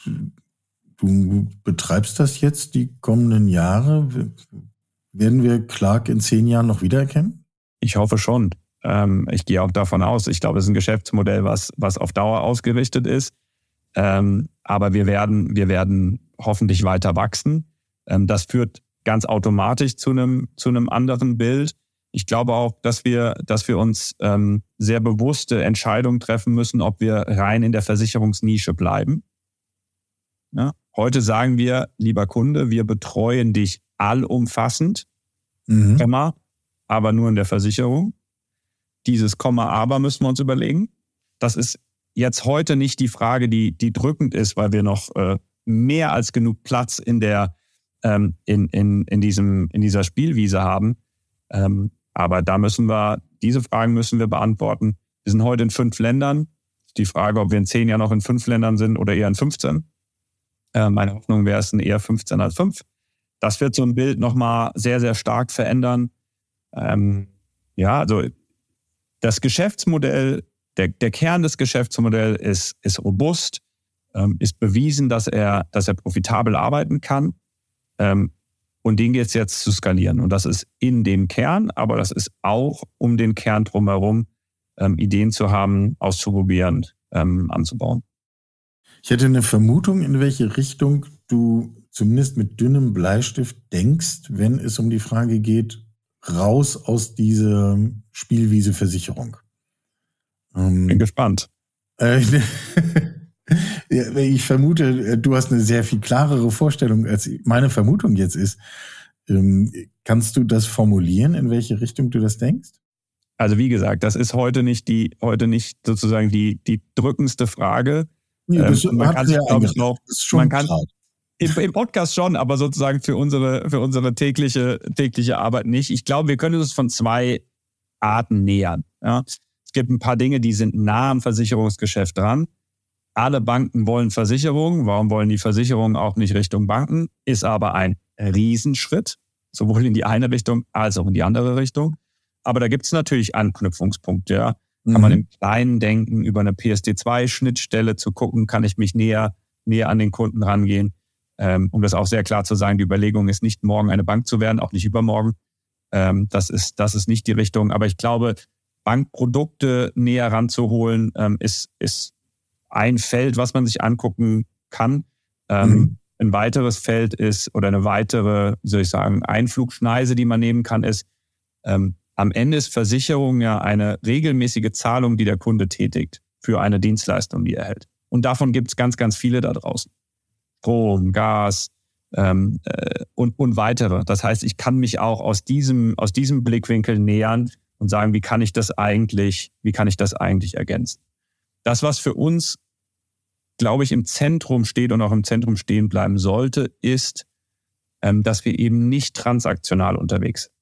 Du betreibst das jetzt die kommenden Jahre. Werden wir Clark in zehn Jahren noch wiedererkennen? Ich hoffe schon. Ähm, ich gehe auch davon aus, ich glaube, es ist ein Geschäftsmodell, was, was auf Dauer ausgerichtet ist. Ähm, aber wir werden, wir werden hoffentlich weiter wachsen. Ähm, das führt ganz automatisch zu einem, zu einem anderen Bild. Ich glaube auch, dass wir, dass wir uns ähm, sehr bewusste Entscheidungen treffen müssen, ob wir rein in der Versicherungsnische bleiben. Ja? Heute sagen wir, lieber Kunde, wir betreuen dich allumfassend, mhm. aber nur in der Versicherung. Dieses Komma aber müssen wir uns überlegen. Das ist jetzt heute nicht die Frage, die, die drückend ist, weil wir noch äh, mehr als genug Platz in der ähm, in, in, in, diesem, in dieser Spielwiese haben. Ähm, aber da müssen wir, diese Fragen müssen wir beantworten. Wir sind heute in fünf Ländern. Die Frage, ob wir in zehn Jahren noch in fünf Ländern sind oder eher in 15. Äh, meine Hoffnung wäre es eher 15 als fünf. Das wird so ein Bild nochmal sehr, sehr stark verändern. Ähm, ja, also das Geschäftsmodell, der, der Kern des Geschäftsmodells ist, ist robust, ähm, ist bewiesen, dass er, dass er profitabel arbeiten kann. Ähm, und den geht es jetzt zu skalieren. Und das ist in dem Kern, aber das ist auch um den Kern drumherum, ähm, Ideen zu haben, auszuprobieren, ähm, anzubauen. Ich hätte eine Vermutung, in welche Richtung du zumindest mit dünnem Bleistift denkst, wenn es um die Frage geht, raus aus dieser Spielwiese Versicherung. Ähm, Bin gespannt. Äh, ich vermute, du hast eine sehr viel klarere Vorstellung, als meine Vermutung jetzt ist. Ähm, kannst du das formulieren, in welche Richtung du das denkst? Also wie gesagt, das ist heute nicht die, heute nicht sozusagen die, die drückendste Frage. Ja, das ähm, man kann sich, glaube ich, noch, man kann, im, Im, Podcast schon, aber sozusagen für unsere, für unsere tägliche, tägliche Arbeit nicht. Ich glaube, wir können uns von zwei Arten nähern. Ja. Es gibt ein paar Dinge, die sind nah am Versicherungsgeschäft dran. Alle Banken wollen Versicherungen. Warum wollen die Versicherungen auch nicht Richtung Banken? Ist aber ein Riesenschritt, sowohl in die eine Richtung als auch in die andere Richtung. Aber da gibt es natürlich Anknüpfungspunkte. Ja. Kann mhm. man im Kleinen denken, über eine PSD2-Schnittstelle zu gucken, kann ich mich näher, näher an den Kunden rangehen. Ähm, um das auch sehr klar zu sagen, die Überlegung ist nicht, morgen eine Bank zu werden, auch nicht übermorgen. Ähm, das, ist, das ist nicht die Richtung. Aber ich glaube, Bankprodukte näher ranzuholen, ähm, ist, ist ein Feld, was man sich angucken kann. Ähm, mhm. Ein weiteres Feld ist oder eine weitere, wie soll ich sagen, Einflugschneise, die man nehmen kann, ist, ähm, am Ende ist Versicherung ja eine regelmäßige Zahlung, die der Kunde tätigt für eine Dienstleistung, die er erhält. Und davon gibt es ganz, ganz viele da draußen. Strom, Gas ähm, äh, und, und weitere. Das heißt, ich kann mich auch aus diesem, aus diesem Blickwinkel nähern und sagen, wie kann ich das eigentlich, wie kann ich das eigentlich ergänzen? Das, was für uns, glaube ich, im Zentrum steht und auch im Zentrum stehen bleiben sollte, ist, ähm, dass wir eben nicht transaktional unterwegs sind.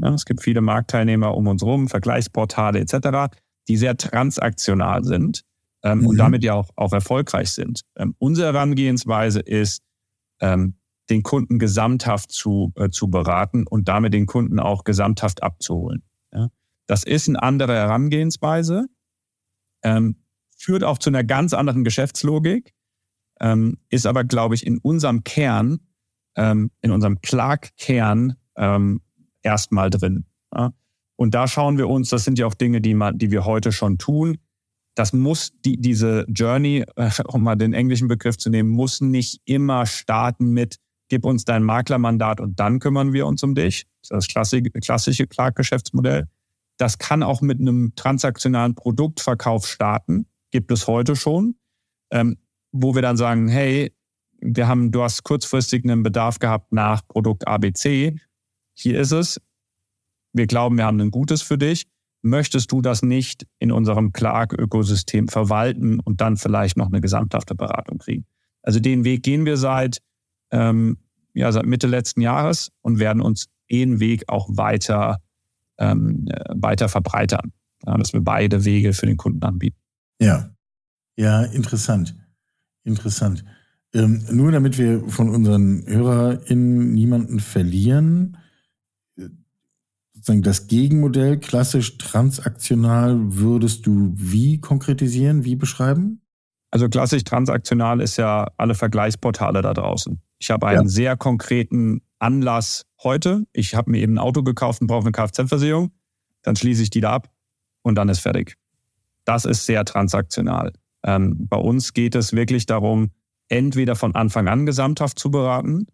Ja, es gibt viele Marktteilnehmer um uns herum, Vergleichsportale etc., die sehr transaktional sind ähm, mhm. und damit ja auch, auch erfolgreich sind. Ähm, unsere Herangehensweise ist, ähm, den Kunden gesamthaft zu, äh, zu beraten und damit den Kunden auch gesamthaft abzuholen. Ja? Das ist eine andere Herangehensweise, ähm, führt auch zu einer ganz anderen Geschäftslogik, ähm, ist aber, glaube ich, in unserem Kern, ähm, in unserem Clark-Kern ähm, erstmal drin. Ja? Und da schauen wir uns, das sind ja auch Dinge, die, man, die wir heute schon tun. Das muss die, diese Journey, äh, um mal den englischen Begriff zu nehmen, muss nicht immer starten mit, gib uns dein Maklermandat und dann kümmern wir uns um dich. Das ist das klassische, klassische Clark-Geschäftsmodell. Das kann auch mit einem transaktionalen Produktverkauf starten. Gibt es heute schon. Ähm, wo wir dann sagen, hey, wir haben, du hast kurzfristig einen Bedarf gehabt nach Produkt ABC. Hier ist es. Wir glauben, wir haben ein gutes für dich. Möchtest du das nicht in unserem Clark-Ökosystem verwalten und dann vielleicht noch eine gesamthafte Beratung kriegen? Also den Weg gehen wir seit, ähm, ja, seit Mitte letzten Jahres und werden uns den Weg auch weiter, ähm, äh, weiter verbreitern, ja, dass wir beide Wege für den Kunden anbieten. Ja, ja, interessant. Interessant. Ähm, nur damit wir von unseren HörerInnen niemanden verlieren, äh, sozusagen das Gegenmodell klassisch transaktional würdest du wie konkretisieren, wie beschreiben? Also klassisch transaktional ist ja alle Vergleichsportale da draußen. Ich habe einen ja. sehr konkreten Anlass heute. Ich habe mir eben ein Auto gekauft und brauche eine Kfz-Versicherung. Dann schließe ich die da ab und dann ist fertig. Das ist sehr transaktional. Ähm, bei uns geht es wirklich darum, entweder von Anfang an gesamthaft zu beraten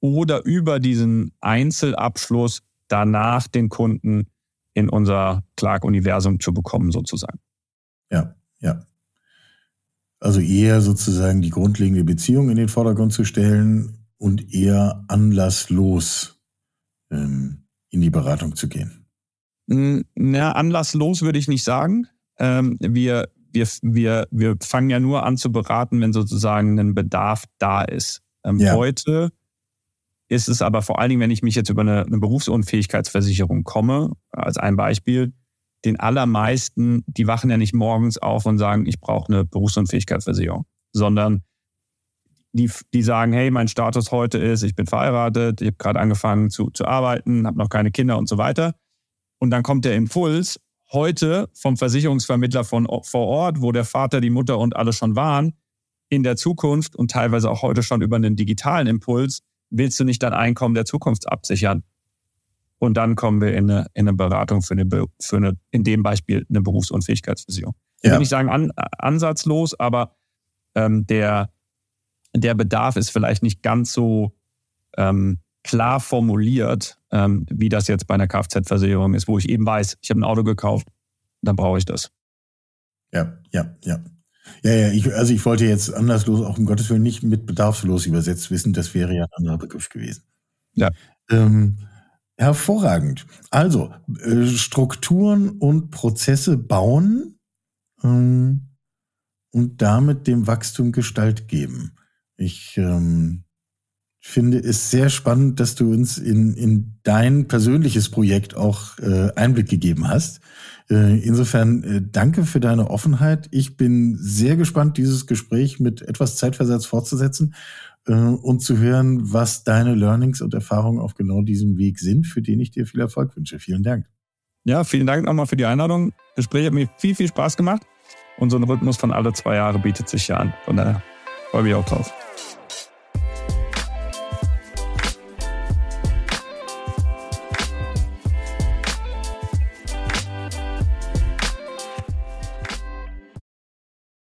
oder über diesen Einzelabschluss danach den Kunden in unser Clark-Universum zu bekommen, sozusagen. Ja, ja. Also eher sozusagen die grundlegende Beziehung in den Vordergrund zu stellen und eher anlasslos ähm, in die Beratung zu gehen. Na, anlasslos würde ich nicht sagen. Ähm, wir, wir, wir, wir fangen ja nur an zu beraten, wenn sozusagen ein Bedarf da ist. Ähm, ja. Heute ist es aber vor allen Dingen, wenn ich mich jetzt über eine, eine Berufsunfähigkeitsversicherung komme, als ein Beispiel, den allermeisten, die wachen ja nicht morgens auf und sagen, ich brauche eine Berufsunfähigkeitsversicherung, sondern die, die sagen, hey, mein Status heute ist, ich bin verheiratet, ich habe gerade angefangen zu, zu arbeiten, habe noch keine Kinder und so weiter. Und dann kommt der Impuls, heute vom Versicherungsvermittler von vor Ort, wo der Vater, die Mutter und alle schon waren, in der Zukunft und teilweise auch heute schon über einen digitalen Impuls, willst du nicht dein Einkommen der Zukunft absichern? Und dann kommen wir in eine, in eine Beratung für eine, für eine, in dem Beispiel eine Berufsunfähigkeitsversicherung. Ja. Ich will nicht sagen an, ansatzlos, aber ähm, der, der Bedarf ist vielleicht nicht ganz so ähm, klar formuliert, ähm, wie das jetzt bei einer Kfz-Versicherung ist, wo ich eben weiß, ich habe ein Auto gekauft, dann brauche ich das. Ja, ja, ja. Ja, ja, ich, also ich wollte jetzt anderslos, auch um Gottes Willen nicht mit bedarfslos übersetzt wissen, das wäre ja ein anderer Begriff gewesen. Ja. Ähm, hervorragend. Also, äh, Strukturen und Prozesse bauen ähm, und damit dem Wachstum Gestalt geben. Ich ähm, finde es sehr spannend, dass du uns in, in dein persönliches Projekt auch äh, Einblick gegeben hast. Äh, insofern äh, danke für deine Offenheit. Ich bin sehr gespannt, dieses Gespräch mit etwas Zeitversatz fortzusetzen äh, und zu hören, was deine Learnings und Erfahrungen auf genau diesem Weg sind, für den ich dir viel Erfolg wünsche. Vielen Dank. Ja, vielen Dank nochmal für die Einladung. Das Gespräch hat mir viel, viel Spaß gemacht. Und so ein Rhythmus von alle zwei Jahre bietet sich ja an. Von daher freue ich mich auch drauf.